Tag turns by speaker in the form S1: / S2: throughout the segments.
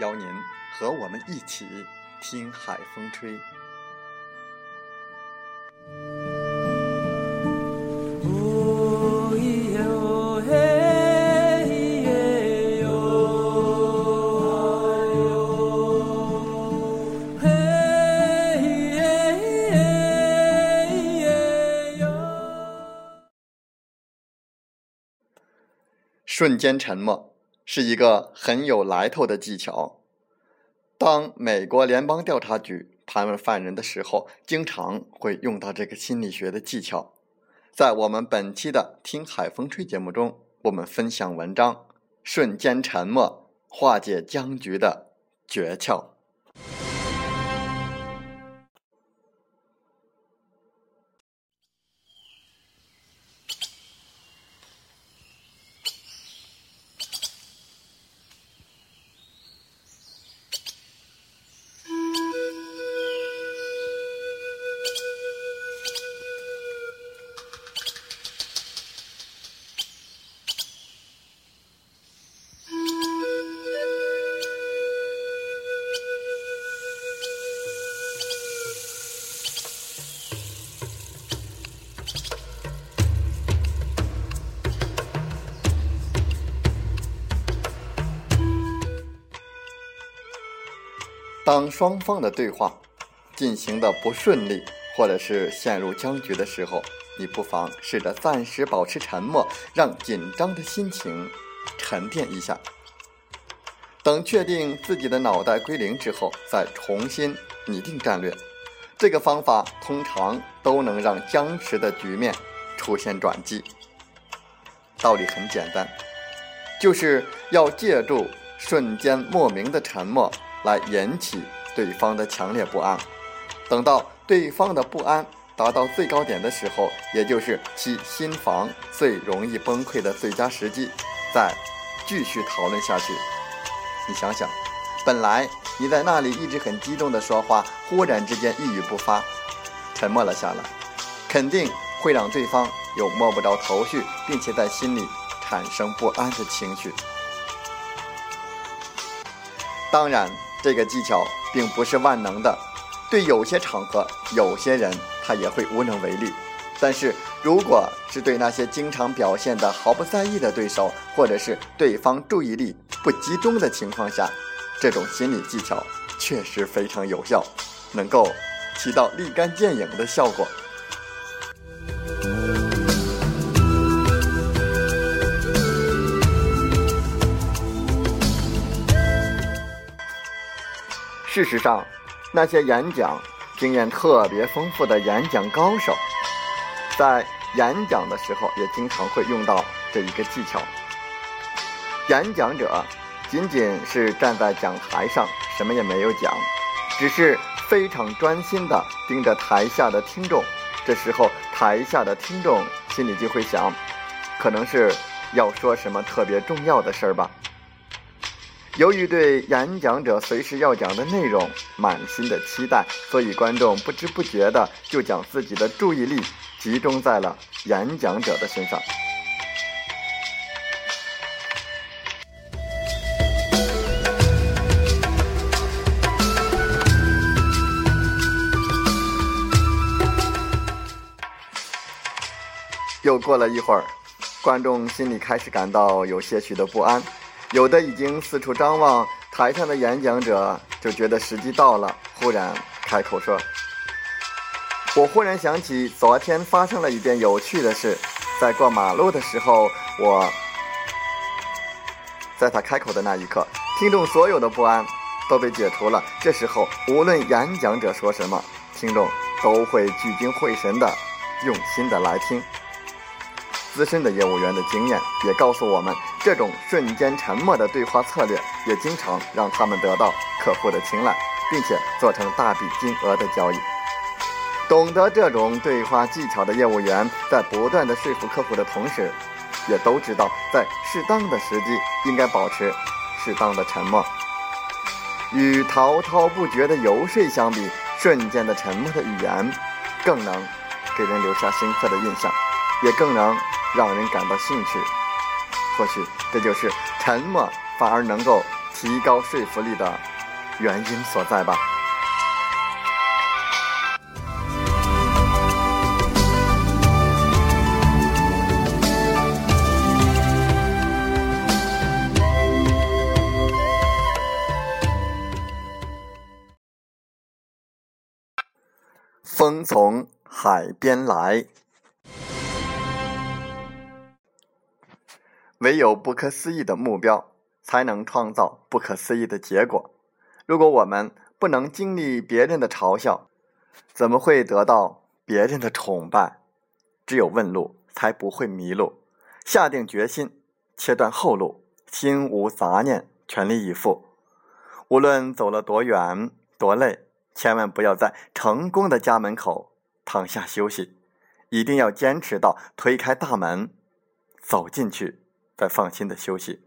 S1: 邀您和我们一起听海风吹。瞬间沉默。是一个很有来头的技巧。当美国联邦调查局盘问犯人的时候，经常会用到这个心理学的技巧。在我们本期的《听海风吹》节目中，我们分享文章《瞬间沉默化解僵局的诀窍》。当双方的对话进行的不顺利，或者是陷入僵局的时候，你不妨试着暂时保持沉默，让紧张的心情沉淀一下。等确定自己的脑袋归零之后，再重新拟定战略。这个方法通常都能让僵持的局面出现转机。道理很简单，就是要借助瞬间莫名的沉默。来引起对方的强烈不安，等到对方的不安达到最高点的时候，也就是其心房最容易崩溃的最佳时机，再继续讨论下去。你想想，本来你在那里一直很激动的说话，忽然之间一语不发，沉默了下来，肯定会让对方有摸不着头绪，并且在心里产生不安的情绪。当然。这个技巧并不是万能的，对有些场合、有些人他也会无能为力。但是，如果是对那些经常表现的毫不在意的对手，或者是对方注意力不集中的情况下，这种心理技巧确实非常有效，能够起到立竿见影的效果。事实上，那些演讲经验特别丰富的演讲高手，在演讲的时候也经常会用到这一个技巧。演讲者仅仅是站在讲台上，什么也没有讲，只是非常专心地盯着台下的听众。这时候，台下的听众心里就会想，可能是要说什么特别重要的事儿吧。由于对演讲者随时要讲的内容满心的期待，所以观众不知不觉的就将自己的注意力集中在了演讲者的身上。又过了一会儿，观众心里开始感到有些许的不安。有的已经四处张望，台上的演讲者就觉得时机到了，忽然开口说：“我忽然想起昨天发生了一件有趣的事，在过马路的时候，我……在他开口的那一刻，听众所有的不安都被解除了。这时候，无论演讲者说什么，听众都会聚精会神的、用心的来听。”资深的业务员的经验也告诉我们，这种瞬间沉默的对话策略也经常让他们得到客户的青睐，并且做成大笔金额的交易。懂得这种对话技巧的业务员，在不断的说服客户的同时，也都知道在适当的时机应该保持适当的沉默。与滔滔不绝的游说相比，瞬间的沉默的语言更能给人留下深刻的印象，也更能。让人感到兴趣，或许这就是沉默反而能够提高说服力的原因所在吧。风从海边来。唯有不可思议的目标，才能创造不可思议的结果。如果我们不能经历别人的嘲笑，怎么会得到别人的崇拜？只有问路，才不会迷路。下定决心，切断后路，心无杂念，全力以赴。无论走了多远多累，千万不要在成功的家门口躺下休息，一定要坚持到推开大门，走进去。在放心的休息。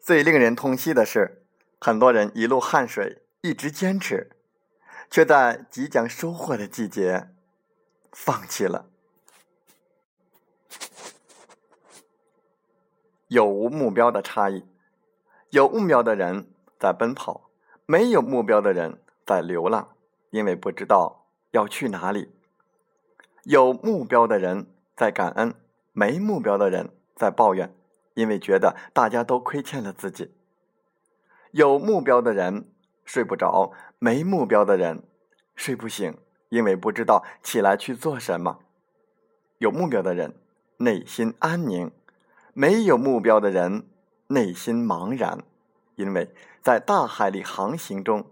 S1: 最令人痛惜的是，很多人一路汗水，一直坚持，却在即将收获的季节放弃了。有无目标的差异：有目标的人在奔跑，没有目标的人在流浪，因为不知道要去哪里。有目标的人在感恩，没目标的人在抱怨。因为觉得大家都亏欠了自己。有目标的人睡不着，没目标的人睡不醒，因为不知道起来去做什么。有目标的人内心安宁，没有目标的人内心茫然，因为在大海里航行中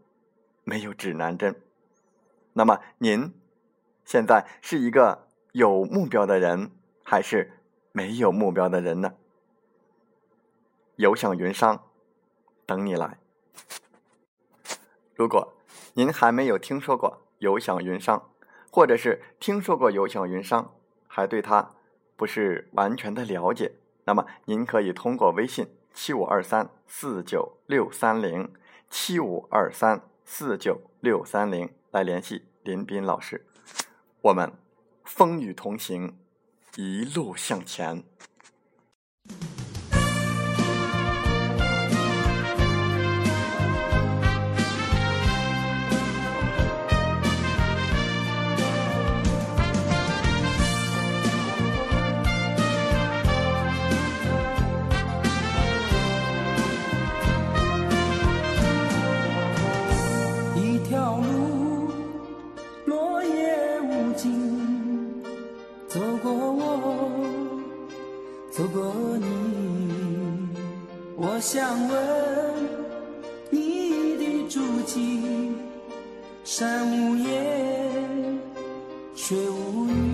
S1: 没有指南针。那么您现在是一个有目标的人，还是没有目标的人呢？游向云商，等你来。如果您还没有听说过游向云商，或者是听说过游向云商，还对它不是完全的了解，那么您可以通过微信七五二三四九六三零七五二三四九六三零来联系林斌老师。我们风雨同行，一路向前。
S2: 我想问你的足迹，山无言，水无语。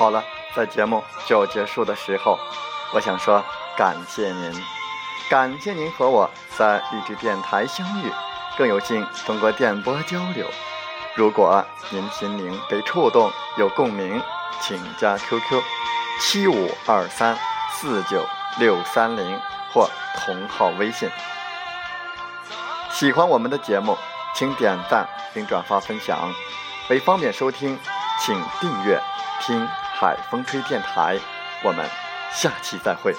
S1: 好了，在节目就要结束的时候，我想说感谢您，感谢您和我在励志电台相遇，更有幸通过电波交流。如果您心灵被触动，有共鸣，请加 QQ 七五二三四九六三零或同号微信。喜欢我们的节目，请点赞并转发分享。为方便收听，请订阅“听海风吹电台”。我们下期再会。